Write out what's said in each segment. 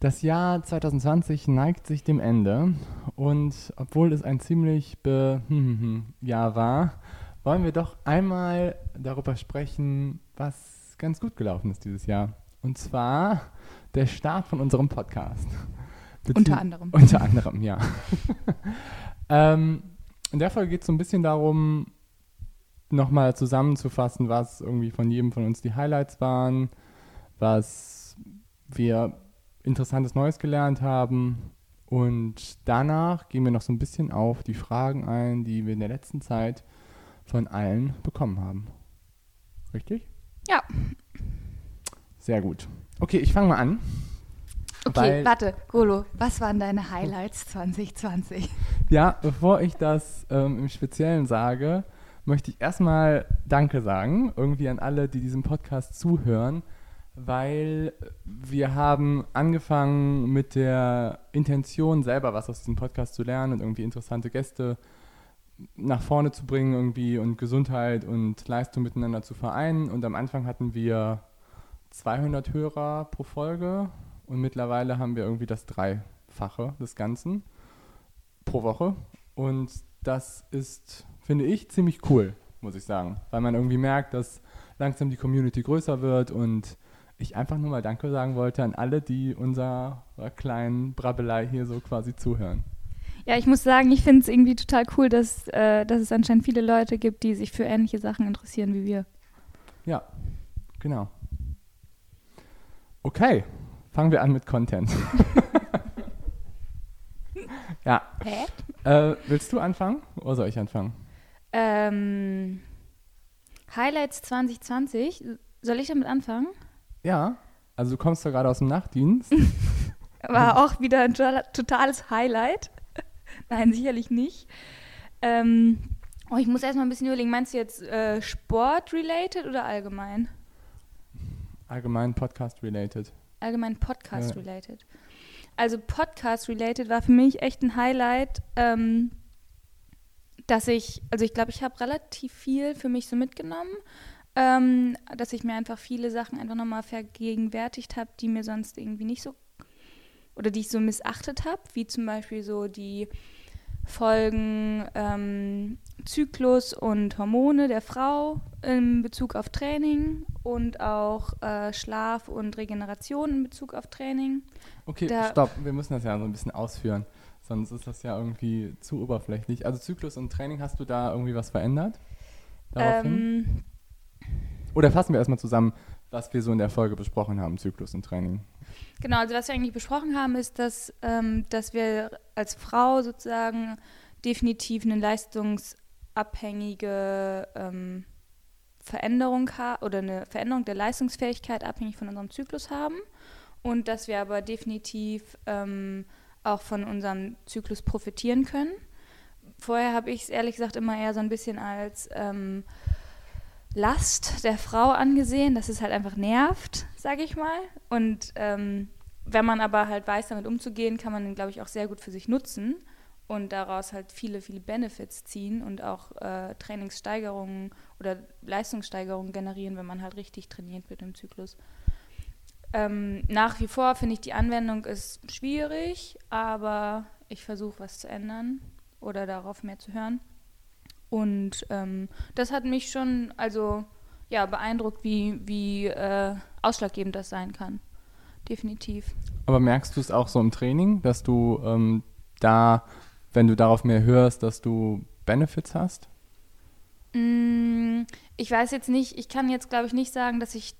Das Jahr 2020 neigt sich dem Ende und obwohl es ein ziemlich be Jahr war, wollen wir doch einmal darüber sprechen, was ganz gut gelaufen ist dieses Jahr. Und zwar der Start von unserem Podcast. Bezieh unter anderem. Unter anderem, ja. ähm, in der Folge geht es so ein bisschen darum, nochmal zusammenzufassen, was irgendwie von jedem von uns die Highlights waren, was wir Interessantes Neues gelernt haben. Und danach gehen wir noch so ein bisschen auf die Fragen ein, die wir in der letzten Zeit von allen bekommen haben. Richtig? Ja. Sehr gut. Okay, ich fange mal an. Okay, warte, Golo, was waren deine Highlights 2020? Ja, bevor ich das ähm, im Speziellen sage, möchte ich erstmal Danke sagen, irgendwie an alle, die diesem Podcast zuhören weil wir haben angefangen mit der Intention, selber was aus diesem Podcast zu lernen und irgendwie interessante Gäste nach vorne zu bringen irgendwie und Gesundheit und Leistung miteinander zu vereinen. Und am Anfang hatten wir 200 Hörer pro Folge und mittlerweile haben wir irgendwie das Dreifache des Ganzen pro Woche. Und das ist, finde ich, ziemlich cool, muss ich sagen, weil man irgendwie merkt, dass langsam die Community größer wird und ich einfach nur mal Danke sagen wollte an alle, die unserer kleinen Brabbelei hier so quasi zuhören. Ja, ich muss sagen, ich finde es irgendwie total cool, dass, äh, dass es anscheinend viele Leute gibt, die sich für ähnliche Sachen interessieren wie wir. Ja, genau. Okay, fangen wir an mit Content. ja. Hä? Äh, willst du anfangen oder soll ich anfangen? Ähm, Highlights 2020. Soll ich damit anfangen? Ja, also du kommst ja gerade aus dem Nachtdienst. War auch wieder ein totales Highlight. Nein, sicherlich nicht. Ähm, oh, ich muss erstmal ein bisschen überlegen, meinst du jetzt äh, Sport-related oder allgemein? Allgemein Podcast-related. Allgemein Podcast-related. Ja. Also Podcast-related war für mich echt ein Highlight, ähm, dass ich, also ich glaube, ich habe relativ viel für mich so mitgenommen ähm, dass ich mir einfach viele Sachen einfach nochmal vergegenwärtigt habe, die mir sonst irgendwie nicht so oder die ich so missachtet habe, wie zum Beispiel so die Folgen ähm, Zyklus und Hormone der Frau in Bezug auf Training und auch äh, Schlaf und Regeneration in Bezug auf Training. Okay, da stopp, wir müssen das ja so ein bisschen ausführen, sonst ist das ja irgendwie zu oberflächlich. Also Zyklus und Training, hast du da irgendwie was verändert? Ähm, oder fassen wir erstmal zusammen, was wir so in der Folge besprochen haben, Zyklus und Training. Genau, also was wir eigentlich besprochen haben, ist, dass, ähm, dass wir als Frau sozusagen definitiv eine leistungsabhängige ähm, Veränderung oder eine Veränderung der Leistungsfähigkeit abhängig von unserem Zyklus haben und dass wir aber definitiv ähm, auch von unserem Zyklus profitieren können. Vorher habe ich es ehrlich gesagt immer eher so ein bisschen als ähm, Last der Frau angesehen, dass es halt einfach nervt, sage ich mal. Und ähm, wenn man aber halt weiß, damit umzugehen, kann man den, glaube ich, auch sehr gut für sich nutzen und daraus halt viele, viele Benefits ziehen und auch äh, Trainingssteigerungen oder Leistungssteigerungen generieren, wenn man halt richtig trainiert wird im Zyklus. Ähm, nach wie vor finde ich, die Anwendung ist schwierig, aber ich versuche was zu ändern oder darauf mehr zu hören. Und ähm, das hat mich schon, also ja, beeindruckt, wie, wie äh, ausschlaggebend das sein kann. Definitiv. Aber merkst du es auch so im Training, dass du ähm, da, wenn du darauf mehr hörst, dass du Benefits hast? Mm, ich weiß jetzt nicht, ich kann jetzt glaube ich nicht sagen, dass ich,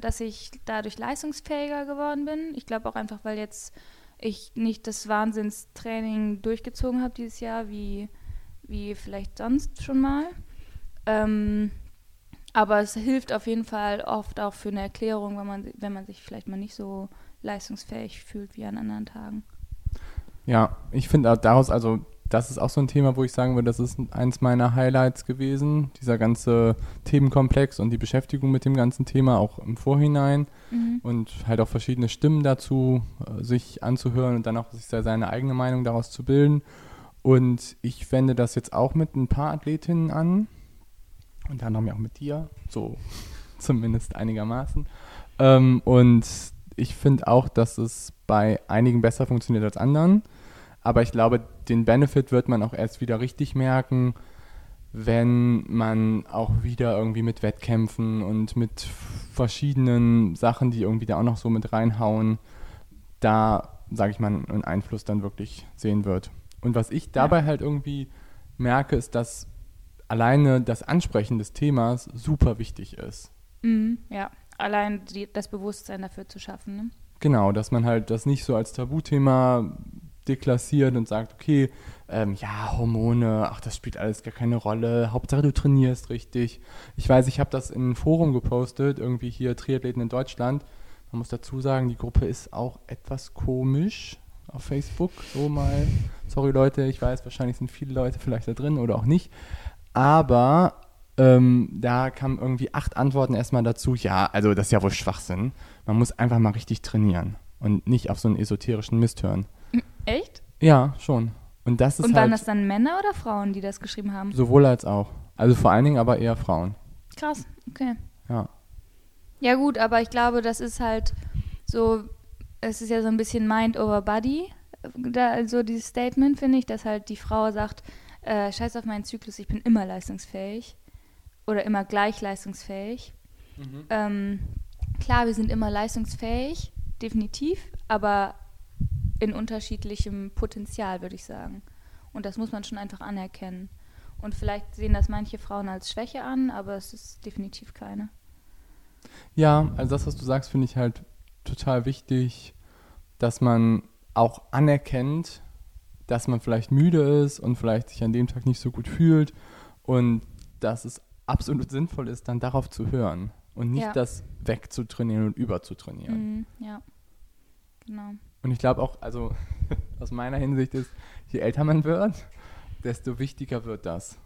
dass ich dadurch leistungsfähiger geworden bin. Ich glaube auch einfach, weil jetzt ich nicht das Wahnsinnstraining durchgezogen habe dieses Jahr, wie wie vielleicht sonst schon mal. Ähm, aber es hilft auf jeden Fall oft auch für eine Erklärung, wenn man, wenn man sich vielleicht mal nicht so leistungsfähig fühlt wie an anderen Tagen. Ja, ich finde daraus, also das ist auch so ein Thema, wo ich sagen würde, das ist eins meiner Highlights gewesen, dieser ganze Themenkomplex und die Beschäftigung mit dem ganzen Thema auch im Vorhinein mhm. und halt auch verschiedene Stimmen dazu, äh, sich anzuhören und dann auch sich seine eigene Meinung daraus zu bilden. Und ich wende das jetzt auch mit ein paar Athletinnen an, und dann haben wir auch mit dir, so zumindest einigermaßen. Ähm, und ich finde auch, dass es bei einigen besser funktioniert als anderen. Aber ich glaube, den Benefit wird man auch erst wieder richtig merken, wenn man auch wieder irgendwie mit Wettkämpfen und mit verschiedenen Sachen, die irgendwie da auch noch so mit reinhauen, da, sage ich mal, einen Einfluss dann wirklich sehen wird. Und was ich dabei ja. halt irgendwie merke, ist, dass alleine das Ansprechen des Themas super wichtig ist. Mhm, ja, allein die, das Bewusstsein dafür zu schaffen. Ne? Genau, dass man halt das nicht so als Tabuthema deklassiert und sagt, okay, ähm, ja, Hormone, ach, das spielt alles gar keine Rolle, Hauptsache du trainierst richtig. Ich weiß, ich habe das in ein Forum gepostet, irgendwie hier Triathleten in Deutschland. Man muss dazu sagen, die Gruppe ist auch etwas komisch auf Facebook, so mal. Sorry Leute, ich weiß, wahrscheinlich sind viele Leute vielleicht da drin oder auch nicht. Aber ähm, da kamen irgendwie acht Antworten erstmal dazu, ja, also das ist ja wohl Schwachsinn. Man muss einfach mal richtig trainieren und nicht auf so einen esoterischen Mist hören. Echt? Ja, schon. Und das ist Und waren halt das dann Männer oder Frauen, die das geschrieben haben? Sowohl als auch. Also vor allen Dingen aber eher Frauen. Krass, okay. Ja. Ja gut, aber ich glaube, das ist halt so, es ist ja so ein bisschen Mind over Body, da, also dieses Statement, finde ich, dass halt die Frau sagt, äh, scheiß auf meinen Zyklus, ich bin immer leistungsfähig oder immer gleich leistungsfähig. Mhm. Ähm, klar, wir sind immer leistungsfähig, definitiv, aber in unterschiedlichem Potenzial, würde ich sagen. Und das muss man schon einfach anerkennen. Und vielleicht sehen das manche Frauen als Schwäche an, aber es ist definitiv keine. Ja, also das, was du sagst, finde ich halt total wichtig, dass man auch anerkennt, dass man vielleicht müde ist und vielleicht sich an dem Tag nicht so gut fühlt und dass es absolut sinnvoll ist, dann darauf zu hören und nicht ja. das wegzutrainieren und überzutrainieren. Mhm, ja, genau. Und ich glaube auch, also aus meiner Hinsicht ist, je älter man wird, desto wichtiger wird das.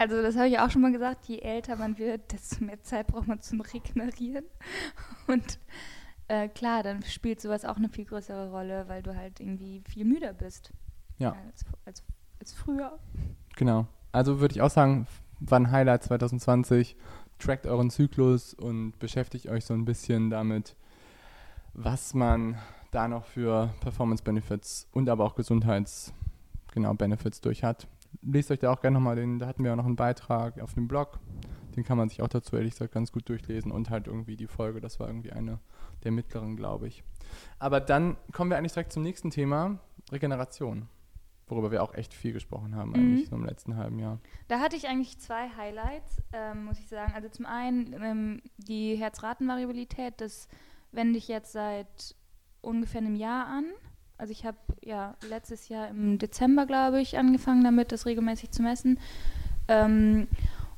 Also das habe ich auch schon mal gesagt, je älter man wird, desto mehr Zeit braucht man zum Regenerieren. Und äh, klar, dann spielt sowas auch eine viel größere Rolle, weil du halt irgendwie viel müder bist. Ja. Als, als, als früher. Genau. Also würde ich auch sagen, war ein Highlight 2020. Trackt euren Zyklus und beschäftigt euch so ein bisschen damit, was man da noch für Performance-Benefits und aber auch Gesundheits- genau, Benefits durch hat. Lest euch da auch gerne nochmal den, da hatten wir auch noch einen Beitrag auf dem Blog. Den kann man sich auch dazu ehrlich gesagt ganz gut durchlesen und halt irgendwie die Folge, das war irgendwie eine der mittleren, glaube ich. Aber dann kommen wir eigentlich direkt zum nächsten Thema, Regeneration, worüber wir auch echt viel gesprochen haben, mhm. eigentlich so im letzten halben Jahr. Da hatte ich eigentlich zwei Highlights, ähm, muss ich sagen. Also zum einen ähm, die Herzratenvariabilität, das wende ich jetzt seit ungefähr einem Jahr an. Also ich habe ja letztes Jahr im Dezember, glaube ich, angefangen damit, das regelmäßig zu messen. Ähm,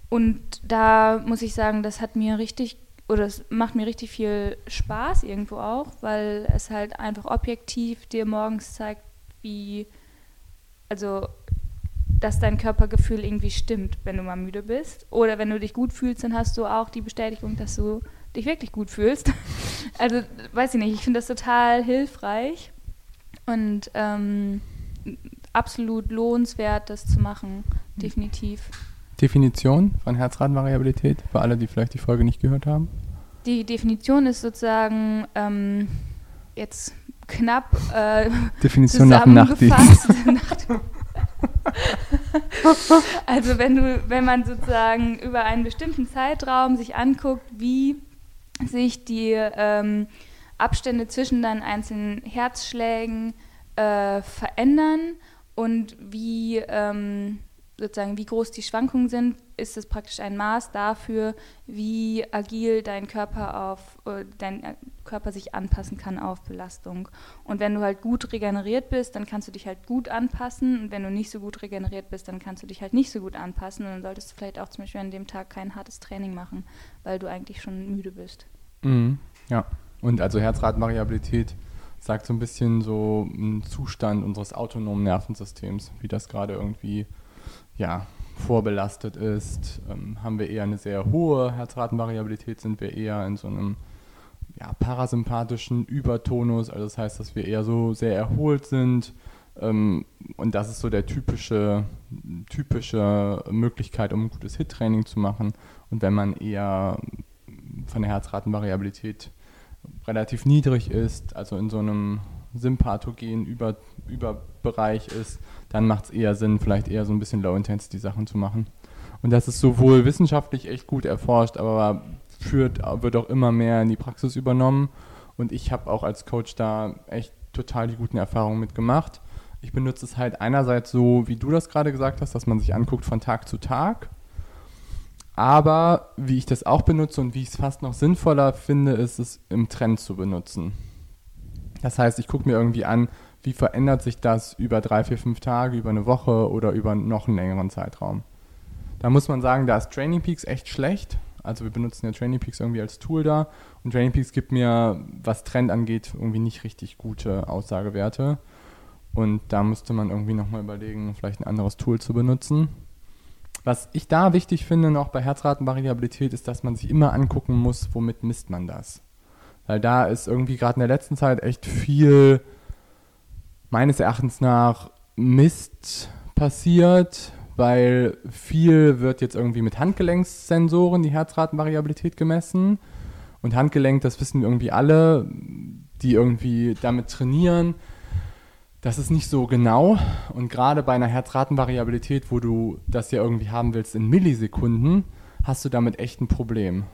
und da muss ich sagen, das hat mir richtig oder es macht mir richtig viel Spaß irgendwo auch, weil es halt einfach objektiv dir morgens zeigt, wie, also, dass dein Körpergefühl irgendwie stimmt, wenn du mal müde bist. Oder wenn du dich gut fühlst, dann hast du auch die Bestätigung, dass du dich wirklich gut fühlst. also, weiß ich nicht, ich finde das total hilfreich und ähm, absolut lohnenswert, das zu machen, definitiv. Definition von Herzratenvariabilität für alle, die vielleicht die Folge nicht gehört haben? Die Definition ist sozusagen ähm, jetzt knapp äh, Definition nach Nachtdienst. also wenn du, wenn man sozusagen über einen bestimmten Zeitraum sich anguckt, wie sich die ähm, Abstände zwischen deinen einzelnen Herzschlägen äh, verändern und wie ähm, sozusagen, wie groß die Schwankungen sind, ist es praktisch ein Maß dafür, wie agil dein Körper auf äh, dein äh, Körper sich anpassen kann auf Belastung. Und wenn du halt gut regeneriert bist, dann kannst du dich halt gut anpassen. Und wenn du nicht so gut regeneriert bist, dann kannst du dich halt nicht so gut anpassen. Und dann solltest du vielleicht auch zum Beispiel an dem Tag kein hartes Training machen, weil du eigentlich schon müde bist. Mhm. Ja. Und also Herzratenvariabilität sagt so ein bisschen so einen Zustand unseres autonomen Nervensystems, wie das gerade irgendwie ja, vorbelastet ist. Ähm, haben wir eher eine sehr hohe Herzratenvariabilität, sind wir eher in so einem ja, parasympathischen Übertonus, also das heißt, dass wir eher so sehr erholt sind. Ähm, und das ist so der typische, typische Möglichkeit, um ein gutes Hit-Training zu machen. Und wenn man eher von der Herzratenvariabilität relativ niedrig ist, also in so einem sympathogenen Über Überbereich ist, dann macht es eher Sinn, vielleicht eher so ein bisschen Low-Intensity-Sachen zu machen. Und das ist sowohl wissenschaftlich echt gut erforscht, aber führt, wird auch immer mehr in die Praxis übernommen. Und ich habe auch als Coach da echt total die guten Erfahrungen mitgemacht. Ich benutze es halt einerseits so, wie du das gerade gesagt hast, dass man sich anguckt von Tag zu Tag. Aber wie ich das auch benutze und wie ich es fast noch sinnvoller finde, ist es im Trend zu benutzen. Das heißt, ich gucke mir irgendwie an, wie verändert sich das über drei, vier, fünf Tage, über eine Woche oder über noch einen längeren Zeitraum. Da muss man sagen, da ist Training Peaks echt schlecht. Also wir benutzen ja Training Peaks irgendwie als Tool da und Training Peaks gibt mir, was Trend angeht, irgendwie nicht richtig gute Aussagewerte. Und da müsste man irgendwie nochmal überlegen, vielleicht ein anderes Tool zu benutzen. Was ich da wichtig finde, noch bei Herzratenvariabilität, ist, dass man sich immer angucken muss, womit misst man das. Weil da ist irgendwie gerade in der letzten Zeit echt viel, meines Erachtens nach, Mist passiert, weil viel wird jetzt irgendwie mit Handgelenkssensoren die Herzratenvariabilität gemessen. Und Handgelenk, das wissen irgendwie alle, die irgendwie damit trainieren, das ist nicht so genau. Und gerade bei einer Herzratenvariabilität, wo du das ja irgendwie haben willst in Millisekunden, hast du damit echt ein Problem.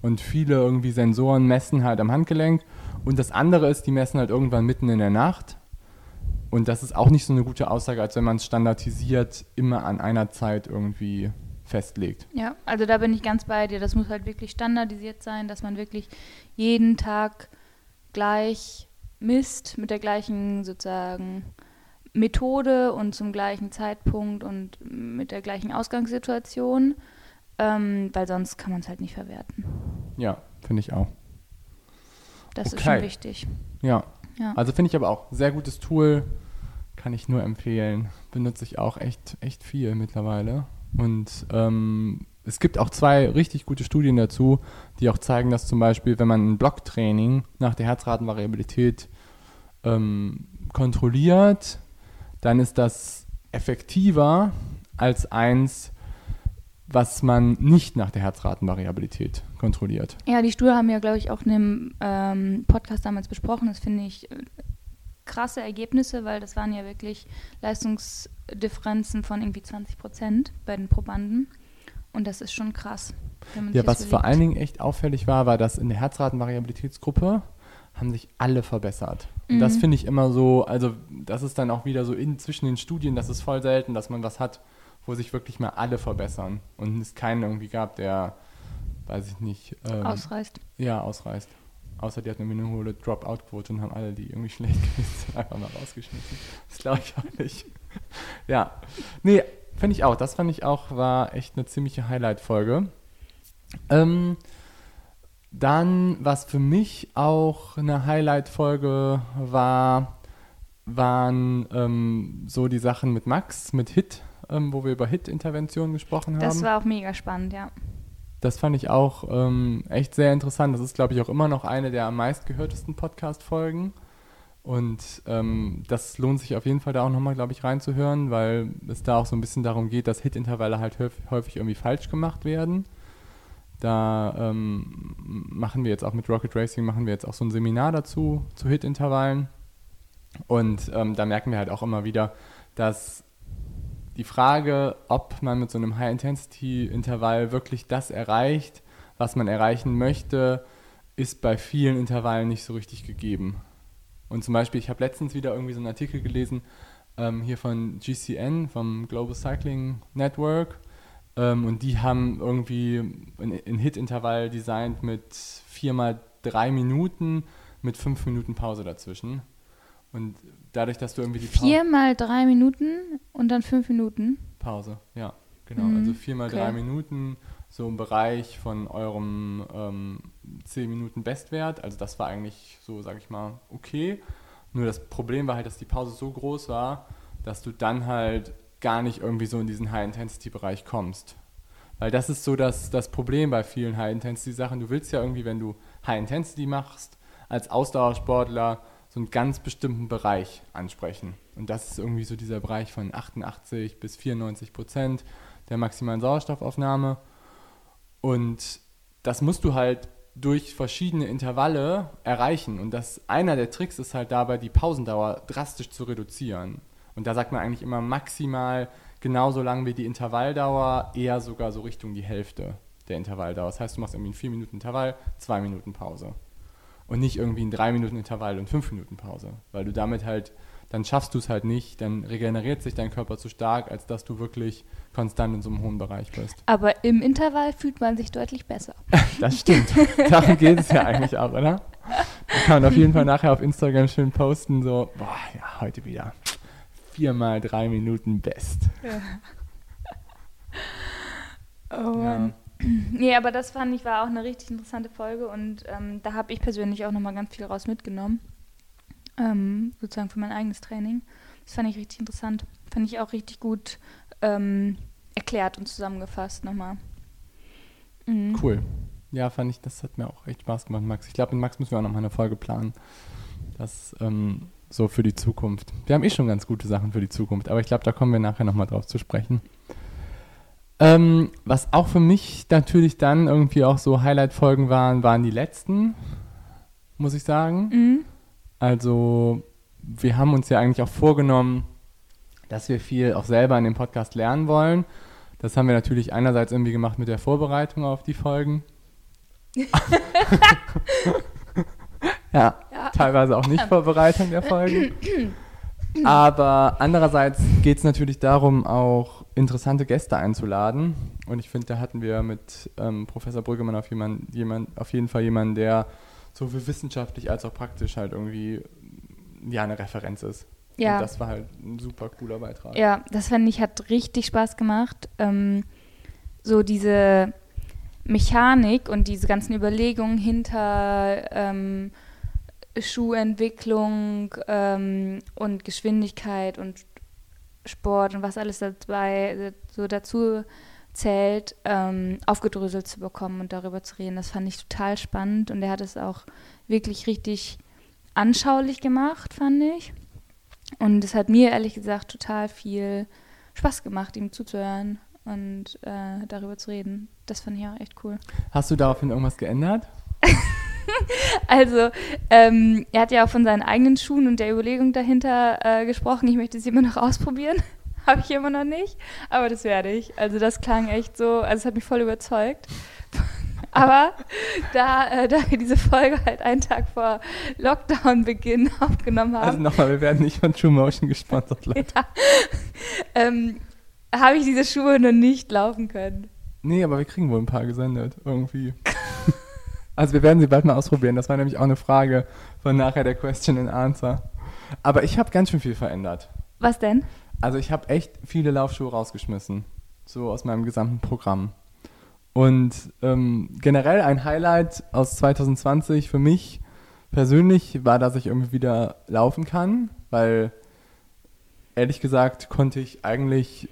Und viele irgendwie Sensoren messen halt am Handgelenk. Und das andere ist, die messen halt irgendwann mitten in der Nacht. Und das ist auch nicht so eine gute Aussage, als wenn man es standardisiert immer an einer Zeit irgendwie festlegt. Ja, also da bin ich ganz bei dir. Das muss halt wirklich standardisiert sein, dass man wirklich jeden Tag gleich misst mit der gleichen sozusagen Methode und zum gleichen Zeitpunkt und mit der gleichen Ausgangssituation ähm, weil sonst kann man es halt nicht verwerten. Ja, finde ich auch. Das okay. ist schon wichtig. Ja. ja. Also finde ich aber auch sehr gutes Tool, kann ich nur empfehlen. Benutze ich auch echt, echt viel mittlerweile. Und ähm, es gibt auch zwei richtig gute Studien dazu, die auch zeigen, dass zum Beispiel, wenn man ein Blocktraining nach der Herzratenvariabilität ähm, kontrolliert, dann ist das effektiver als eins, was man nicht nach der Herzratenvariabilität kontrolliert. Ja, die Studie haben wir, glaube ich, auch in einem ähm, Podcast damals besprochen. Das finde ich äh, krasse Ergebnisse, weil das waren ja wirklich Leistungsdifferenzen von irgendwie 20 Prozent bei den Probanden. Und das ist schon krass. Ja, was vor allen Dingen echt auffällig war, war, dass in der Herzratenvariabilitätsgruppe haben sich alle verbessert. Mhm. das finde ich immer so, also das ist dann auch wieder so in, zwischen den Studien, das ist voll selten, dass man was hat, wo sich wirklich mal alle verbessern und es keinen irgendwie gab, der, weiß ich nicht. Ähm, ausreißt. Ja, ausreißt. Außer die hatten eine hohe Dropout-Quote und haben alle, die irgendwie schlecht gewesen sind, einfach mal rausgeschmissen. Das glaube ich auch nicht. ja. Nee, finde ich auch. Das fand ich auch, war echt eine ziemliche Highlight-Folge. Ähm, dann, was für mich auch eine Highlight-Folge war, waren ähm, so die Sachen mit Max, mit Hit, ähm, wo wir über Hit-Interventionen gesprochen haben. Das war auch mega spannend, ja. Das fand ich auch ähm, echt sehr interessant. Das ist, glaube ich, auch immer noch eine der am meistgehörtesten Podcast-Folgen. Und ähm, das lohnt sich auf jeden Fall da auch nochmal, glaube ich, reinzuhören, weil es da auch so ein bisschen darum geht, dass Hit-Intervalle halt häufig irgendwie falsch gemacht werden. Da ähm, machen wir jetzt auch mit Rocket Racing, machen wir jetzt auch so ein Seminar dazu, zu Hit-Intervallen. Und ähm, da merken wir halt auch immer wieder, dass die Frage, ob man mit so einem High-Intensity-Intervall wirklich das erreicht, was man erreichen möchte, ist bei vielen Intervallen nicht so richtig gegeben. Und zum Beispiel, ich habe letztens wieder irgendwie so einen Artikel gelesen, ähm, hier von GCN, vom Global Cycling Network. Ähm, und die haben irgendwie ein, Hit-Intervall designt mit viermal drei Minuten mit fünf Minuten Pause dazwischen. Und dadurch, dass du irgendwie die Pause. Viermal drei Minuten und dann fünf Minuten? Pause, ja, genau. Mhm. Also viermal okay. drei Minuten, so im Bereich von eurem ähm, 10 Minuten Bestwert. Also das war eigentlich so, sag ich mal, okay. Nur das Problem war halt, dass die Pause so groß war, dass du dann halt gar nicht irgendwie so in diesen High-Intensity-Bereich kommst. Weil das ist so das, das Problem bei vielen High-Intensity-Sachen. Du willst ja irgendwie, wenn du High-Intensity machst, als Ausdauersportler so einen ganz bestimmten Bereich ansprechen. Und das ist irgendwie so dieser Bereich von 88 bis 94 Prozent der maximalen Sauerstoffaufnahme. Und das musst du halt durch verschiedene Intervalle erreichen. Und das einer der Tricks ist halt dabei, die Pausendauer drastisch zu reduzieren. Und da sagt man eigentlich immer maximal genauso lang wie die Intervalldauer, eher sogar so Richtung die Hälfte der Intervalldauer. Das heißt, du machst irgendwie einen 4 Minuten Intervall, 2 Minuten Pause. Und nicht irgendwie einen 3 Minuten Intervall und 5 Minuten Pause. Weil du damit halt, dann schaffst du es halt nicht, dann regeneriert sich dein Körper zu stark, als dass du wirklich konstant in so einem hohen Bereich bist. Aber im Intervall fühlt man sich deutlich besser. das stimmt. Darum geht es ja eigentlich auch, oder? Da kann man auf jeden Fall nachher auf Instagram schön posten, so, boah, ja, heute wieder viermal drei Minuten Best. Ja. Oh Mann. Ja. Nee, aber das fand ich war auch eine richtig interessante Folge und ähm, da habe ich persönlich auch nochmal ganz viel raus mitgenommen. Ähm, sozusagen für mein eigenes Training. Das fand ich richtig interessant. Fand ich auch richtig gut ähm, erklärt und zusammengefasst nochmal. Mhm. Cool. Ja, fand ich, das hat mir auch echt Spaß gemacht, Max. Ich glaube, mit Max müssen wir auch nochmal eine Folge planen. Das ähm, so für die Zukunft. Wir haben eh schon ganz gute Sachen für die Zukunft, aber ich glaube, da kommen wir nachher nochmal drauf zu sprechen. Ähm, was auch für mich natürlich dann irgendwie auch so Highlight-Folgen waren, waren die letzten, muss ich sagen. Mhm. Also, wir haben uns ja eigentlich auch vorgenommen, dass wir viel auch selber in dem Podcast lernen wollen. Das haben wir natürlich einerseits irgendwie gemacht mit der Vorbereitung auf die Folgen. ja, ja, teilweise auch nicht Vorbereitung der Folgen. Aber andererseits geht es natürlich darum, auch interessante Gäste einzuladen. Und ich finde, da hatten wir mit ähm, Professor Brüggemann auf, jemand, jemand, auf jeden Fall jemanden, der sowohl wissenschaftlich als auch praktisch halt irgendwie ja, eine Referenz ist. Ja. Und das war halt ein super cooler Beitrag. Ja, das fand ich, hat richtig Spaß gemacht. Ähm, so diese Mechanik und diese ganzen Überlegungen hinter ähm, Schuhentwicklung ähm, und Geschwindigkeit und Sport und was alles dabei so dazu zählt, ähm, aufgedröselt zu bekommen und darüber zu reden. Das fand ich total spannend und er hat es auch wirklich richtig anschaulich gemacht, fand ich. Und es hat mir ehrlich gesagt total viel Spaß gemacht, ihm zuzuhören und äh, darüber zu reden. Das fand ich auch echt cool. Hast du daraufhin irgendwas geändert? also, ähm, er hat ja auch von seinen eigenen Schuhen und der Überlegung dahinter äh, gesprochen. Ich möchte sie immer noch ausprobieren. Habe ich immer noch nicht, aber das werde ich. Also, das klang echt so, also, es hat mich voll überzeugt. aber da, äh, da wir diese Folge halt einen Tag vor Lockdown-Beginn aufgenommen haben. Also, nochmal, wir werden nicht von True Motion gesponsert, Leute. Ja, ähm, habe ich diese Schuhe noch nicht laufen können. Nee, aber wir kriegen wohl ein paar gesendet, irgendwie. Also wir werden sie bald mal ausprobieren. Das war nämlich auch eine Frage von nachher der Question and Answer. Aber ich habe ganz schön viel verändert. Was denn? Also ich habe echt viele Laufschuhe rausgeschmissen. So aus meinem gesamten Programm. Und ähm, generell ein Highlight aus 2020 für mich persönlich war, dass ich irgendwie wieder laufen kann, weil ehrlich gesagt konnte ich eigentlich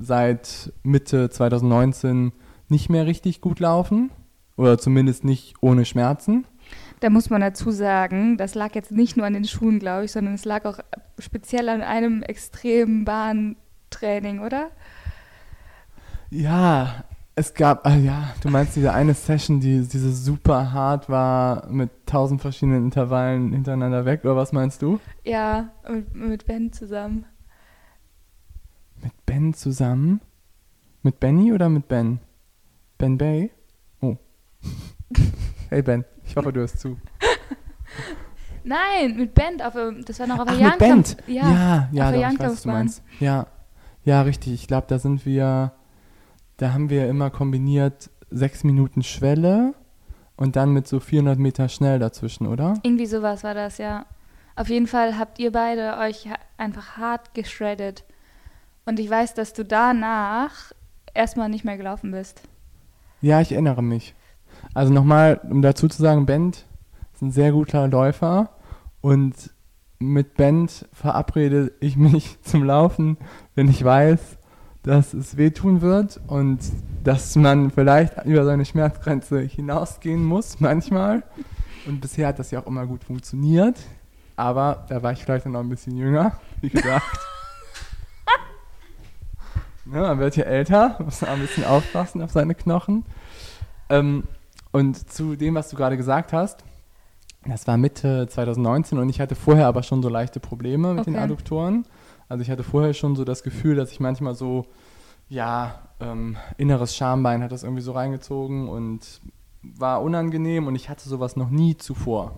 seit Mitte 2019 nicht mehr richtig gut laufen. Oder zumindest nicht ohne Schmerzen. Da muss man dazu sagen, das lag jetzt nicht nur an den Schuhen, glaube ich, sondern es lag auch speziell an einem extremen Bahntraining, oder? Ja, es gab, ah ja, du meinst diese eine Session, die diese super hart war mit tausend verschiedenen Intervallen hintereinander weg, oder was meinst du? Ja, mit, mit Ben zusammen. Mit Ben zusammen? Mit Benny oder mit Ben? Ben Bay? Hey Ben, ich hoffe, du hörst zu. Nein, mit Band, auf, das war noch auf der Ach, mit Band. Ja, ja, ja doch, ich weiß, was du meinst. Ja, ja, richtig. Ich glaube, da sind wir, da haben wir immer kombiniert sechs Minuten Schwelle und dann mit so 400 Meter schnell dazwischen, oder? Irgendwie sowas war das, ja. Auf jeden Fall habt ihr beide euch einfach hart geschreddet. Und ich weiß, dass du danach erstmal nicht mehr gelaufen bist. Ja, ich erinnere mich. Also nochmal, um dazu zu sagen, Bent ist ein sehr guter Läufer und mit Bent verabrede ich mich zum Laufen, wenn ich weiß, dass es wehtun wird und dass man vielleicht über seine Schmerzgrenze hinausgehen muss, manchmal. Und bisher hat das ja auch immer gut funktioniert. Aber da war ich vielleicht noch ein bisschen jünger, wie gesagt. ja, man wird ja älter, muss ein bisschen aufpassen auf seine Knochen. Ähm, und zu dem, was du gerade gesagt hast, das war Mitte 2019 und ich hatte vorher aber schon so leichte Probleme mit Okay. den Adduktoren. Also ich hatte vorher schon so das Gefühl, dass ich manchmal so, ja, ähm, inneres Schambein hat das irgendwie so reingezogen und war unangenehm und ich hatte sowas noch nie zuvor.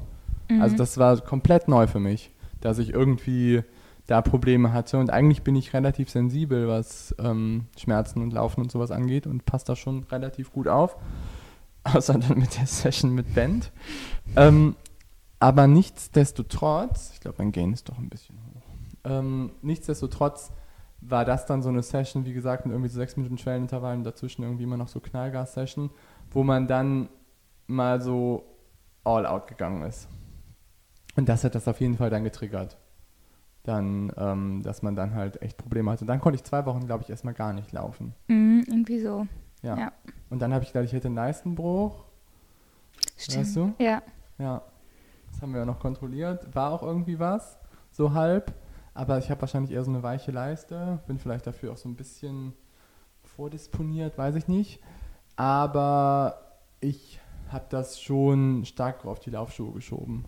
Mhm. Also das war komplett neu für mich, dass ich irgendwie da Probleme hatte und eigentlich bin ich relativ sensibel, was ähm, Schmerzen und Laufen und sowas angeht und passt da schon relativ gut auf. Außer dann mit der Session mit Band. Ähm, aber nichtsdestotrotz, ich glaube, mein Gain ist doch ein bisschen hoch. Ähm, nichtsdestotrotz war das dann so eine Session, wie gesagt, mit irgendwie so sechs Minuten Schwellenintervallen, dazwischen irgendwie immer noch so Knallgas-Session, wo man dann mal so all out gegangen ist. Und das hat das auf jeden Fall dann getriggert. Dann, ähm, dass man dann halt echt Probleme hatte. Dann konnte ich zwei Wochen, glaube ich, erstmal gar nicht laufen. Mhm, irgendwie so. Ja. Ja. Und dann habe ich gedacht, ich hätte einen Leistenbruch. Stimmt. Weißt du? Ja. Ja. Das haben wir ja noch kontrolliert. War auch irgendwie was, so halb. Aber ich habe wahrscheinlich eher so eine weiche Leiste. Bin vielleicht dafür auch so ein bisschen vordisponiert, weiß ich nicht. Aber ich habe das schon stark auf die Laufschuhe geschoben.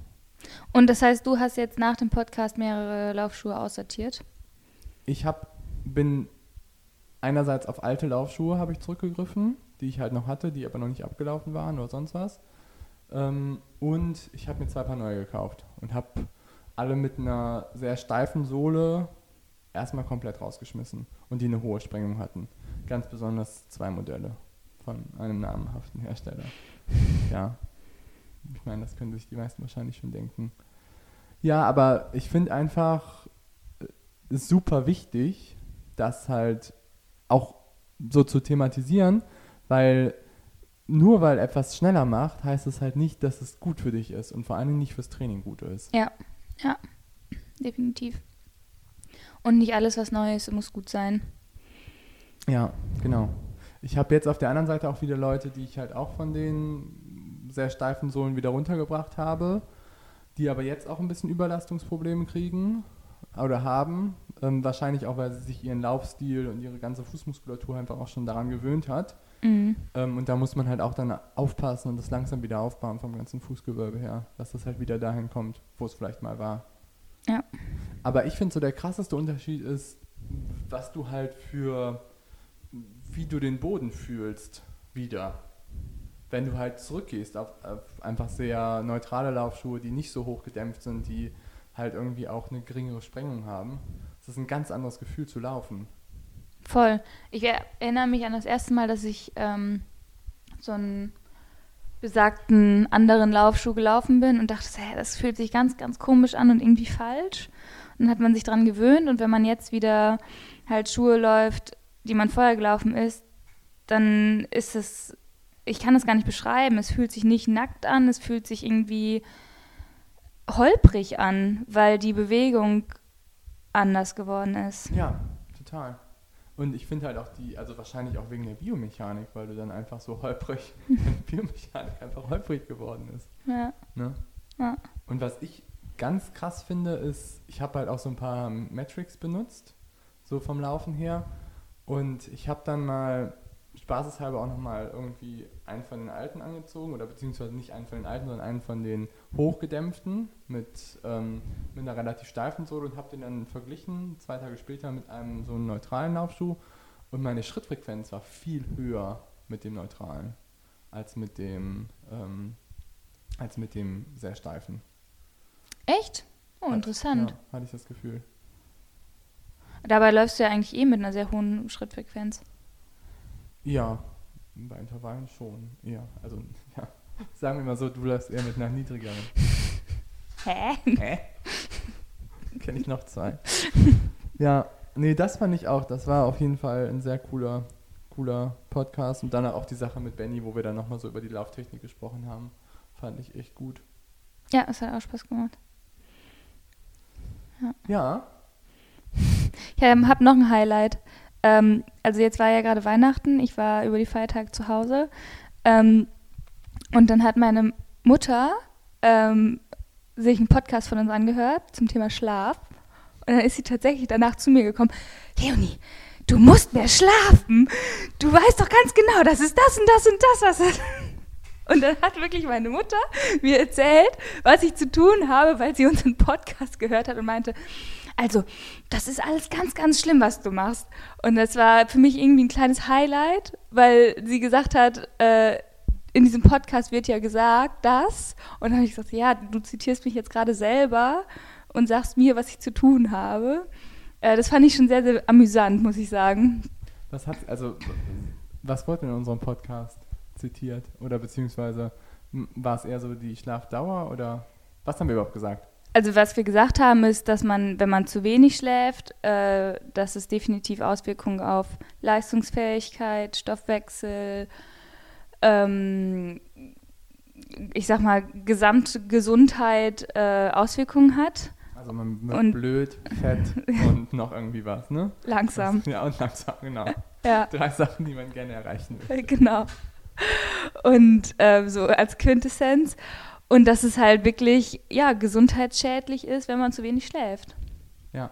Und das heißt, du hast jetzt nach dem Podcast mehrere Laufschuhe aussortiert? Ich hab, bin einerseits auf alte Laufschuhe habe ich zurückgegriffen, die ich halt noch hatte, die aber noch nicht abgelaufen waren oder sonst was. Ähm, und ich habe mir zwei Paar neue gekauft und habe alle mit einer sehr steifen Sohle erstmal komplett rausgeschmissen und die eine hohe Sprengung hatten. Ganz besonders zwei Modelle von einem namhaften Hersteller. Ja, ich meine, das können sich die meisten wahrscheinlich schon denken. Ja, aber ich finde einfach äh, super wichtig, das halt auch so zu thematisieren, weil nur weil etwas schneller macht, heißt es halt nicht, dass es gut für dich ist und vor allen Dingen nicht fürs Training gut ist. Ja, ja, definitiv. Und nicht alles, was neu ist, muss gut sein. Ja, genau. Ich habe jetzt auf der anderen Seite auch wieder Leute, die ich halt auch von den sehr steifen Sohlen wieder runtergebracht habe, die aber jetzt auch ein bisschen Überlastungsprobleme kriegen oder haben. Ähm, wahrscheinlich auch, weil sie sich ihren Laufstil und ihre ganze Fußmuskulatur einfach auch schon daran gewöhnt hat. Mhm. Ähm, und da muss man halt auch dann aufpassen und das langsam wieder aufbauen vom ganzen Fußgewölbe her, dass das halt wieder dahin kommt, wo es vielleicht mal war. Ja. Aber ich finde so der krasseste Unterschied ist, was du halt für, wie du den Boden fühlst, wieder. Wenn du halt zurückgehst auf, auf einfach sehr neutrale Laufschuhe, die nicht so hoch gedämpft sind, die halt irgendwie auch eine geringere Sprengung haben. Das ist ein ganz anderes Gefühl zu laufen. Voll. Ich er erinnere mich an das erste Mal, dass ich ähm, so einen besagten anderen Laufschuh gelaufen bin und dachte, das fühlt sich ganz, ganz komisch an und irgendwie falsch. Und dann hat man sich dran gewöhnt und wenn man jetzt wieder halt Schuhe läuft, die man vorher gelaufen ist, dann ist es, ich kann es gar nicht beschreiben, es fühlt sich nicht nackt an, es fühlt sich irgendwie holprig an, weil die Bewegung anders geworden ist. Ja, total. Und ich finde halt auch die, also wahrscheinlich auch wegen der Biomechanik, weil du dann einfach so holprig, Biomechanik einfach holprig geworden ist. Ja. Ne? Ja. Und was ich ganz krass finde, ist, ich habe halt auch so ein paar Metrics benutzt, so vom Laufen her. Und ich habe dann mal spaßeshalber auch nochmal irgendwie einen von den alten angezogen, oder beziehungsweise nicht einen von den alten, sondern einen von den hochgedämpften mit, ähm, mit einer relativ steifen Sohle und habe den dann verglichen, zwei Tage später mit einem so einem neutralen Laufschuh. Und meine Schrittfrequenz war viel höher mit dem neutralen als mit dem, ähm, als mit dem sehr steifen. Echt? Oh, Hat- interessant. Ja, hatte ich das Gefühl. Dabei läufst du ja eigentlich eh mit einer sehr hohen Schrittfrequenz. Ja, bei Intervallen schon. Ja, also, ja. Sagen wir mal so, du läufst eher mit einer niedrigeren. Hä? Hä? Kenne ich noch zwei. ja, nee, das fand ich auch. Das war auf jeden Fall ein sehr cooler, cooler Podcast. Und dann auch die Sache mit Benny, wo wir dann nochmal so über die Lauftechnik gesprochen haben. Fand ich echt gut. Ja, es hat auch Spaß gemacht. Ja, Ich habe noch ein Highlight. Ähm, also jetzt war ja gerade Weihnachten, ich war über die Feiertage zu Hause. Ähm, und dann hat meine Mutter ähm, sich einen Podcast von uns angehört zum Thema Schlaf. Und dann ist sie tatsächlich danach zu mir gekommen. Leonie, du musst mehr schlafen. Du weißt doch ganz genau, das ist das und das und das, was Und dann hat wirklich meine Mutter mir erzählt, was ich zu tun habe, weil sie unseren Podcast gehört hat und meinte, also, das ist alles ganz, ganz schlimm, was du machst. Und das war für mich irgendwie ein kleines Highlight, weil sie gesagt hat, äh, in diesem Podcast wird ja gesagt, das. Und dann habe ich gesagt, ja, du zitierst mich jetzt gerade selber und sagst mir, was ich zu tun habe. Äh, das fand ich schon sehr, sehr amüsant, muss ich sagen. was hat, also, was wurde in unserem Podcast zitiert? Oder beziehungsweise war es eher so die Schlafdauer oder was haben wir überhaupt gesagt? Also was wir gesagt haben, ist, dass man, wenn man zu wenig schläft, äh, dass es definitiv Auswirkungen auf Leistungsfähigkeit, Stoffwechsel, ähm, ich sag mal, Gesamtgesundheit äh, Auswirkungen hat. Also man wird Und- blöd, fett und noch irgendwie was, ne? Langsam. Ja, und langsam, genau. Ja, Drei Sachen, die man gerne erreichen will. genau. Und ähm, so als Quintessenz. Und dass es halt wirklich, ja, gesundheitsschädlich ist, wenn man zu wenig schläft. Ja.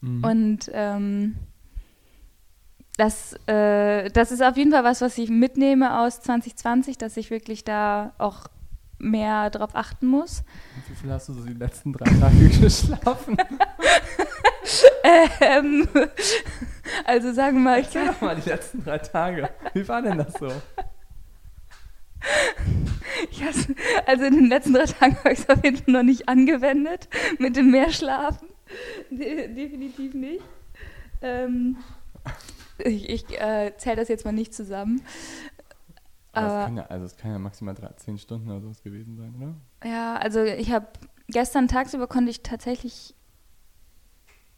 Mhm. Und ähm, das, äh, das ist auf jeden Fall was, was ich mitnehme aus 2020, dass ich wirklich da auch mehr drauf achten muss. Und wie viel hast du so die letzten drei Tage geschlafen? Ähm, also sagen wir mal, ich Erzähl doch mal die letzten drei Tage. Wie war denn das so? Ich has- also in den letzten drei Tagen habe ich es auf jeden Fall noch nicht angewendet mit dem Mehrschlafen. De definitiv nicht. Ähm, ich ich äh, zähle das jetzt mal nicht zusammen. Aber es Aber kann ja, also es kann ja maximal drei, zehn Stunden oder sowas gewesen sein, oder? ja, also ich habe gestern tagsüber konnte ich tatsächlich.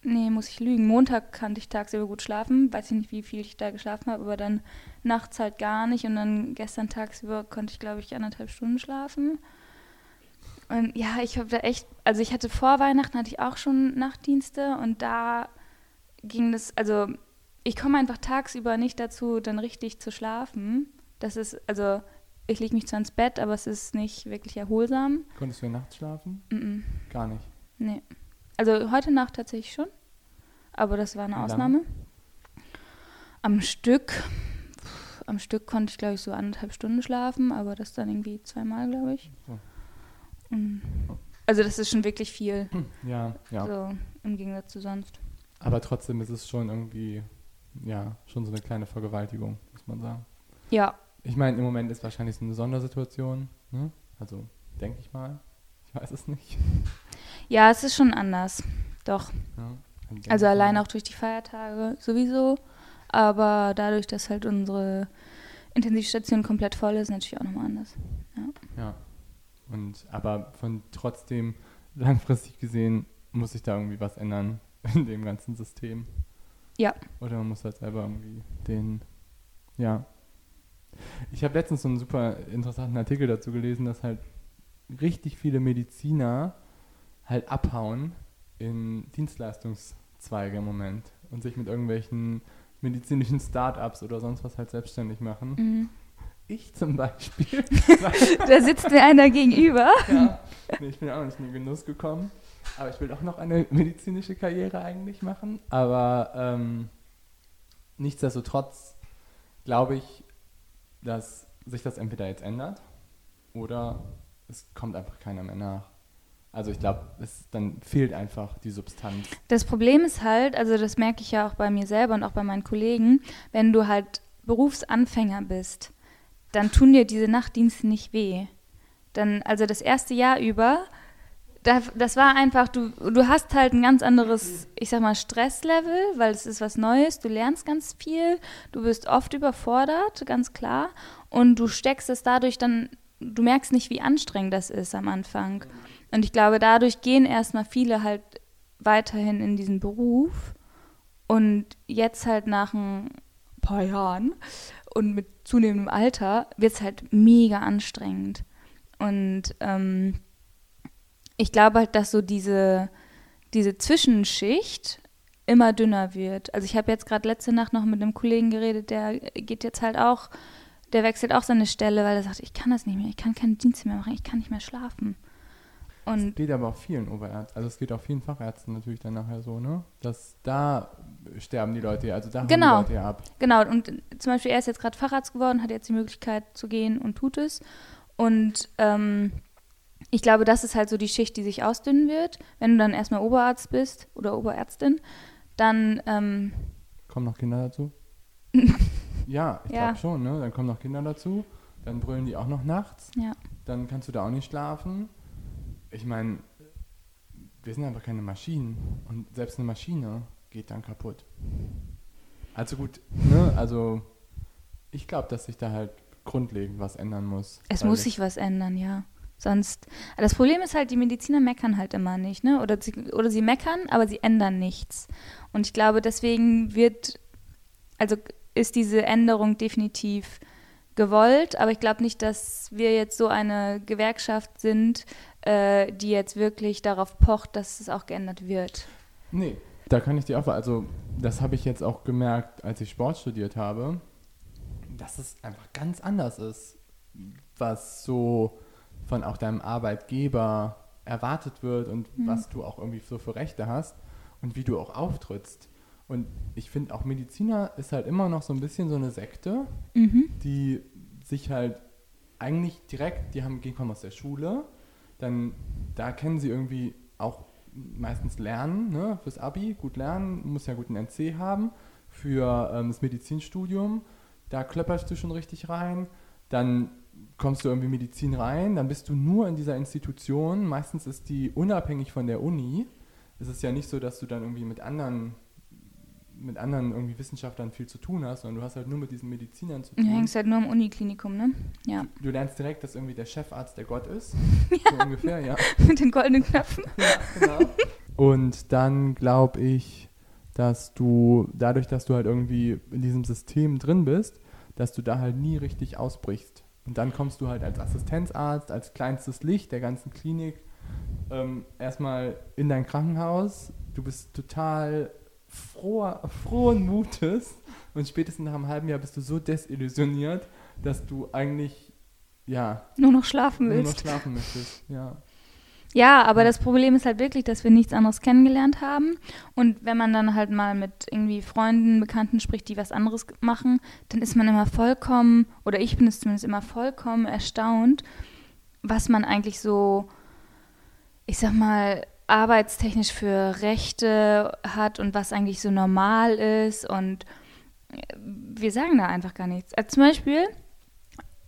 Nee, muss ich lügen. Montag konnte ich tagsüber gut schlafen. Weiß ich nicht, wie viel ich da geschlafen habe, aber dann nachts halt gar nicht. Und dann gestern tagsüber konnte ich, glaube ich, anderthalb Stunden schlafen. Und ja, ich habe da echt, also ich hatte vor Weihnachten hatte ich auch schon Nachtdienste und da ging das, also ich komme einfach tagsüber nicht dazu, dann richtig zu schlafen. Das ist, also ich lege mich zwar ins Bett, aber es ist nicht wirklich erholsam. Konntest du nachts schlafen? Mm -mm, Gar nicht. nee. Also heute Nacht tatsächlich schon, aber das war eine Wie lange? Ausnahme. Am Stück, pff, am Stück konnte ich glaube ich so anderthalb Stunden schlafen, aber das dann irgendwie zweimal, glaube ich. Mm. Also das ist schon wirklich viel, Hm, Ja, ja. so im Gegensatz zu sonst. Aber trotzdem ist es schon irgendwie, ja, schon so eine kleine Vergewaltigung, muss man sagen. Ja, Ich meine, im Moment ist wahrscheinlich so eine Sondersituation, ne? Also, denke ich mal. Ich weiß es nicht. Ja, es ist schon anders, doch. Ja, Also allein auch durch die Feiertage sowieso, aber dadurch, dass halt unsere Intensivstation komplett voll ist, natürlich auch nochmal anders. Ja. Und, aber von trotzdem, langfristig gesehen, muss sich da irgendwie was ändern in dem ganzen System. Ja. Oder man muss halt selber irgendwie den, ja. Ich habe letztens so einen super interessanten Artikel dazu gelesen, dass halt richtig viele Mediziner halt abhauen in Dienstleistungszweige im Moment und sich mit irgendwelchen medizinischen Startups oder sonst was halt selbstständig machen. Mhm. Ich zum Beispiel. Da sitzt mir einer gegenüber. ja. Nee, ich bin auch noch nicht in den Genuss gekommen. Aber ich will auch noch eine medizinische Karriere eigentlich machen. Aber ähm, nichtsdestotrotz glaube ich, dass sich das entweder jetzt ändert oder es kommt einfach keiner mehr nach. Also ich glaube, dann fehlt einfach die Substanz. Das Problem ist halt, also das merke ich ja auch bei mir selber und auch bei meinen Kollegen, wenn du halt Berufsanfänger bist, dann tun dir diese Nachtdienste nicht weh. Dann, also das erste Jahr über, da, das war einfach, du, du hast halt ein ganz anderes, ich sag mal, Stresslevel, weil es ist was Neues, du lernst ganz viel, du wirst oft überfordert, ganz klar, und du steckst es dadurch dann, du merkst nicht, wie anstrengend das ist am Anfang. Und ich glaube, dadurch gehen erstmal viele halt weiterhin in diesen Beruf und jetzt halt nach ein paar Jahren und mit zunehmendem Alter wird es halt mega anstrengend. Und ähm, ich glaube halt, dass so diese, diese Zwischenschicht immer dünner wird. Also ich habe jetzt gerade letzte Nacht noch mit einem Kollegen geredet, der geht jetzt halt auch, der wechselt auch seine Stelle, weil er sagt, ich kann das nicht mehr, ich kann keine Dienste mehr machen, ich kann nicht mehr schlafen. Und es geht aber auch vielen Oberärzten, also es geht auch vielen Fachärzten natürlich dann nachher so, ne? Dass da sterben die Leute, also da genau, haben die Leute ja ab. Genau, und zum Beispiel er ist jetzt gerade Facharzt geworden, hat jetzt die Möglichkeit zu gehen und tut es. Und ähm, ich glaube, das ist halt so die Schicht, die sich ausdünnen wird. Wenn du dann erstmal Oberarzt bist oder Oberärztin, dann. Ähm, kommen noch Kinder dazu? ja, ich ja. glaube schon, ne? Dann kommen noch Kinder dazu. Dann brüllen die auch noch nachts. Ja. Dann kannst du da auch nicht schlafen. Ich meine, wir sind einfach keine Maschinen. Und selbst eine Maschine geht dann kaputt. Also gut, ne? Also ich glaube, dass sich da halt grundlegend was ändern muss. Es muss sich was ändern, ja. Sonst. Das Problem ist halt, die Mediziner meckern halt immer nicht, ne? Oder sie, oder sie meckern, aber sie ändern nichts. Und ich glaube, deswegen wird, also ist diese Änderung definitiv gewollt, aber ich glaube nicht, dass wir jetzt so eine Gewerkschaft sind, äh, die jetzt wirklich darauf pocht, dass es auch geändert wird. Nee, da kann ich dir auch, also das habe ich jetzt auch gemerkt, als ich Sport studiert habe, dass es einfach ganz anders ist, was so von auch deinem Arbeitgeber erwartet wird und mhm. was du auch irgendwie so für Rechte hast und wie du auch auftrittst. Und ich finde auch Mediziner ist halt immer noch so ein bisschen so eine Sekte, mhm. die sich halt eigentlich direkt, die haben, kommen aus der Schule, dann da kennen sie irgendwie auch meistens lernen, ne, fürs Abi, gut lernen, muss ja guten NC haben, für ähm, das Medizinstudium, da klöpperst du schon richtig rein, dann kommst du irgendwie Medizin rein, dann bist du nur in dieser Institution. Meistens ist die unabhängig von der Uni. Es ist ja nicht so, dass du dann irgendwie mit anderen mit anderen irgendwie Wissenschaftlern viel zu tun hast, sondern du hast halt nur mit diesen Medizinern zu tun. Du hängst halt nur im Uniklinikum, ne? Ja. Du, du lernst direkt, dass irgendwie der Chefarzt der Gott ist. ja. So ungefähr, ja. mit den goldenen Knöpfen. ja, genau. Und dann glaube ich, dass du dadurch, dass du halt irgendwie in diesem System drin bist, dass du da halt nie richtig ausbrichst. Und dann kommst du halt als Assistenzarzt, als kleinstes Licht der ganzen Klinik ähm, erstmal in dein Krankenhaus. Du bist total froher, frohen Mutes und spätestens nach einem halben Jahr bist du so desillusioniert, dass du eigentlich ja nur noch schlafen willst. Nur noch schlafen möchtest, ja. Ja, aber das Problem ist halt wirklich, dass wir nichts anderes kennengelernt haben. Und wenn man dann halt mal mit irgendwie Freunden, Bekannten spricht, die was anderes machen, dann ist man immer vollkommen, oder ich bin es zumindest immer vollkommen erstaunt, was man eigentlich so, ich sag mal, arbeitstechnisch für Rechte hat und was eigentlich so normal ist. Und wir sagen da einfach gar nichts. Also zum Beispiel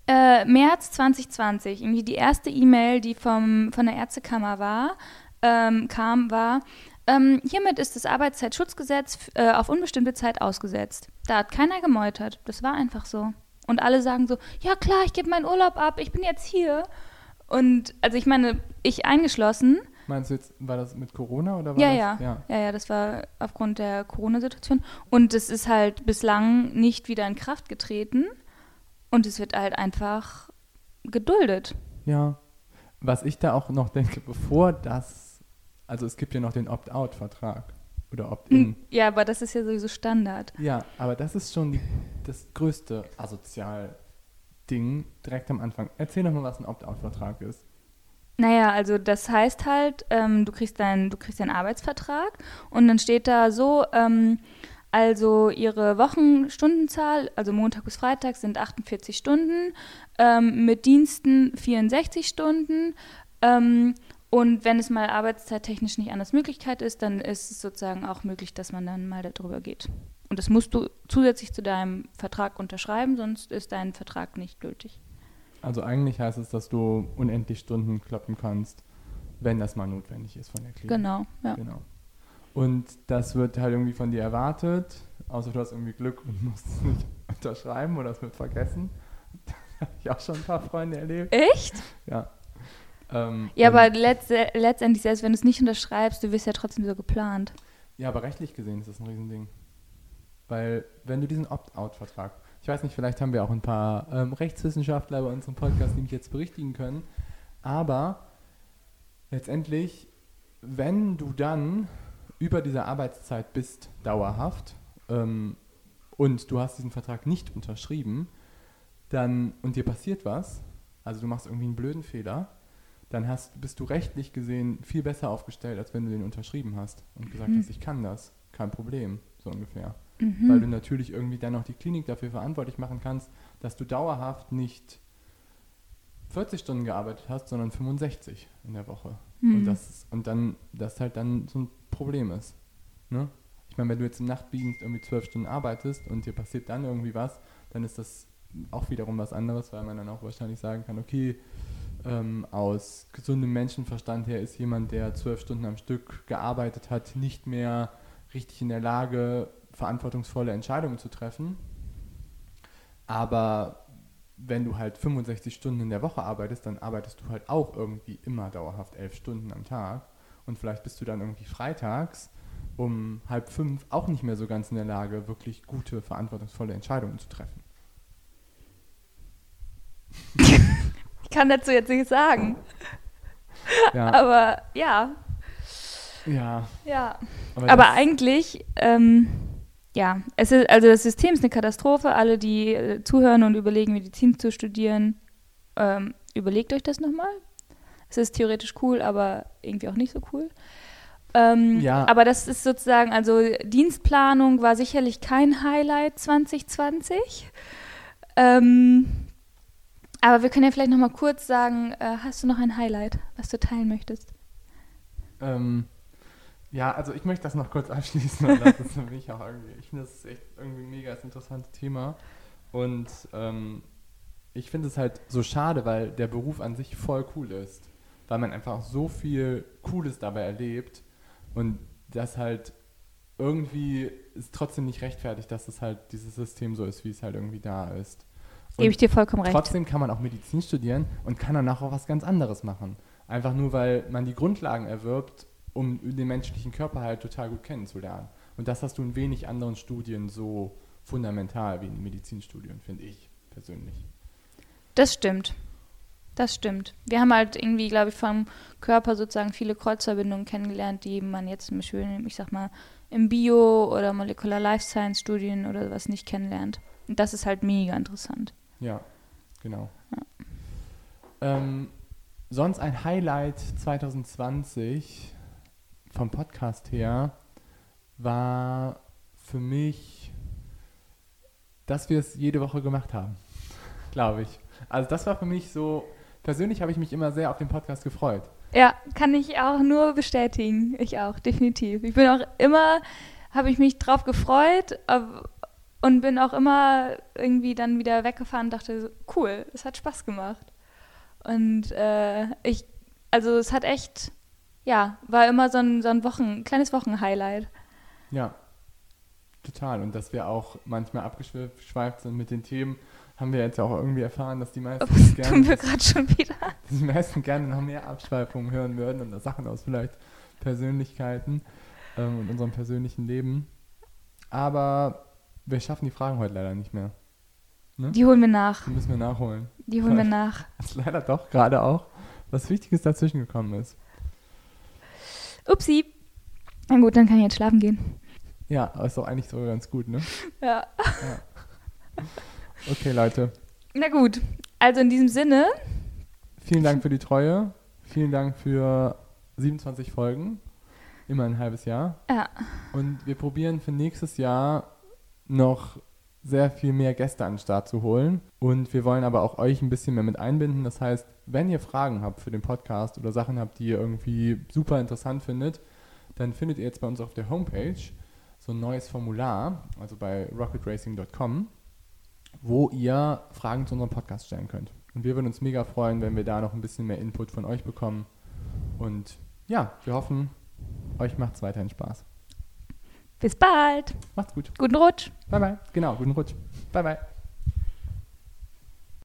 äh, März 2020, irgendwie die erste E-Mail, die vom, von der Ärztekammer war, ähm, kam, war, ähm, hiermit ist das Arbeitszeitschutzgesetz äh, auf unbestimmte Zeit ausgesetzt. Da hat keiner gemeutert. Das war einfach so. Und alle sagen so, ja klar, ich gebe meinen Urlaub ab, ich bin jetzt hier. Und also ich meine, ich eingeschlossen. Meinst du jetzt, war das mit Corona oder war ja, das? Ja, ja, ja, ja, das war aufgrund der Corona-Situation. Und es ist halt bislang nicht wieder in Kraft getreten. Und es wird halt einfach geduldet. Ja. Was ich da auch noch denke, bevor das, also es gibt ja noch den Opt-out-Vertrag oder Opt-in. Hm, ja, aber das ist ja sowieso Standard. Ja, aber das ist schon die, das größte Asozial-Ding direkt am Anfang. Erzähl doch mal, was ein Opt-out-Vertrag ist. Naja, also das heißt halt, ähm, du kriegst deinen, du kriegst deinen Arbeitsvertrag und dann steht da so, ähm, also ihre Wochenstundenzahl, also Montag bis Freitag sind 48 Stunden, ähm, mit Diensten 64 Stunden. Ähm, und wenn es mal arbeitszeittechnisch nicht anders Möglichkeit ist, dann ist es sozusagen auch möglich, dass man dann mal darüber geht. Und das musst du zusätzlich zu deinem Vertrag unterschreiben, sonst ist dein Vertrag nicht gültig. Also eigentlich heißt es, dass du unendlich Stunden kloppen kannst, wenn das mal notwendig ist von der Klinik. Genau, ja. Genau. Und das wird halt irgendwie von dir erwartet, außer du hast irgendwie Glück und musst es nicht unterschreiben oder es wird vergessen. Das habe ich auch schon ein paar Freunde erlebt. Echt? Ja. Ähm, ja, aber letzt, letztendlich, selbst wenn du es nicht unterschreibst, du wirst ja trotzdem so geplant. Ja, aber rechtlich gesehen ist das ein Riesending. weil wenn du diesen Opt-out-Vertrag, ich weiß nicht, vielleicht haben wir auch ein paar ähm, Rechtswissenschaftler bei unserem Podcast, die mich jetzt berichtigen können, aber letztendlich, wenn du dann über diese Arbeitszeit bist, dauerhaft, ähm, und du hast diesen Vertrag nicht unterschrieben, dann und dir passiert was, also du machst irgendwie einen blöden Fehler, dann hast, bist du rechtlich gesehen viel besser aufgestellt, als wenn du den unterschrieben hast und gesagt Mhm. hast, ich kann das, kein Problem, so ungefähr. Mhm. Weil du natürlich irgendwie dann noch die Klinik dafür verantwortlich machen kannst, dass du dauerhaft nicht 40 Stunden gearbeitet hast, sondern 65 in der Woche. Und, Mhm. das, ist- und dann, das halt dann so ein Problem ist. Ne? Ich meine, wenn du jetzt im Nachtdienst irgendwie zwölf Stunden arbeitest und dir passiert dann irgendwie was, dann ist das auch wiederum was anderes, weil man dann auch wahrscheinlich sagen kann, okay, ähm, aus gesundem Menschenverstand her ist jemand, der zwölf Stunden am Stück gearbeitet hat, nicht mehr richtig in der Lage, verantwortungsvolle Entscheidungen zu treffen. Aber wenn du halt 65 Stunden in der Woche arbeitest, dann arbeitest du halt auch irgendwie immer dauerhaft elf Stunden am Tag. Und vielleicht bist du dann irgendwie freitags um halb fünf auch nicht mehr so ganz in der Lage, wirklich gute, verantwortungsvolle Entscheidungen zu treffen. Ich kann dazu jetzt nichts sagen. Ja, Aber ja, ja. ja. Aber, Aber eigentlich, ähm, ja, es ist, also das System ist eine Katastrophe. Alle, die äh, zuhören und überlegen, Medizin zu studieren, ähm, überlegt euch das nochmal. Es ist theoretisch cool, aber irgendwie auch nicht so cool. Ähm, Ja. Aber das ist sozusagen, also Dienstplanung war sicherlich kein Highlight 2020. Ähm, aber wir können ja vielleicht nochmal kurz sagen, äh, hast du noch ein Highlight, was du teilen möchtest? Ähm, ja, also ich möchte das noch kurz abschließen, weil das ist für mich auch irgendwie, ich finde das ist echt irgendwie ein mega interessantes Thema. Und ähm, ich finde es halt so schade, weil der Beruf an sich voll cool ist. Weil man einfach so viel Cooles dabei erlebt und das halt irgendwie ist trotzdem nicht rechtfertigt, dass es halt dieses System so ist, wie es halt irgendwie da ist. Gebe ich dir vollkommen recht. Trotzdem kann man auch Medizin studieren und kann danach auch was ganz anderes machen. Einfach nur, weil man die Grundlagen erwirbt, um den menschlichen Körper halt total gut kennenzulernen. Und das hast du in wenig anderen Studien so fundamental wie in Medizinstudien, finde ich persönlich. Das stimmt. Das stimmt. Wir haben halt irgendwie, glaube ich, vom Körper sozusagen viele Kreuzverbindungen kennengelernt, die man jetzt zum Beispiel, ich sag mal, im Bio- oder Molecular Life Science Studien oder was nicht kennenlernt. Und das ist halt mega interessant. Ja, genau. Ähm, sonst ein Highlight 2020 vom Podcast her war für mich, dass wir es jede Woche gemacht haben, glaube ich. Also das war für mich so, persönlich habe ich mich immer sehr auf den Podcast gefreut. Ja, kann ich auch nur bestätigen. Ich auch, definitiv. Ich bin auch immer, habe ich mich drauf gefreut und bin auch immer irgendwie dann wieder weggefahren und dachte, so, cool, es hat Spaß gemacht. Und äh, ich, also es hat echt, ja, war immer so ein, so ein Wochen, kleines Wochenhighlight. Ja, total. Und dass wir auch manchmal abgeschweift sind mit den Themen, haben wir jetzt auch irgendwie erfahren, dass die meisten Tun gerne wir gerade schon wieder. die meisten gerne noch mehr Abschweifungen hören würden und Sachen aus vielleicht Persönlichkeiten ähm, und unserem persönlichen Leben. Aber wir schaffen die Fragen heute leider nicht mehr. Die holen wir nach. Die müssen wir nachholen. Die holen wir nach. Was leider doch gerade auch was Wichtiges dazwischen gekommen ist. Upsi. Na gut, dann kann ich jetzt schlafen gehen. Ja, aber ist doch eigentlich so ganz gut, ne? Ja. Okay, Leute. Na gut. Also in diesem Sinne, Vielen Dank für die Treue. Vielen Dank für 27 Folgen. Immer ein halbes Jahr. ja. Und wir probieren für nächstes Jahr noch sehr viel mehr Gäste an den Start zu holen. Und wir wollen aber auch euch ein bisschen mehr mit einbinden. Das heißt, wenn ihr Fragen habt für den Podcast oder Sachen habt, die ihr irgendwie super interessant findet, dann findet ihr jetzt bei uns auf der Homepage so ein neues Formular, also bei rocketracing.com, wo ihr Fragen zu unserem Podcast stellen könnt. Und wir würden uns mega freuen, wenn wir da noch ein bisschen mehr Input von euch bekommen. Und ja, wir hoffen, euch macht es weiterhin Spaß. Bis bald. Macht's gut. Guten Rutsch. Bye bye. Genau, guten Rutsch. Bye bye.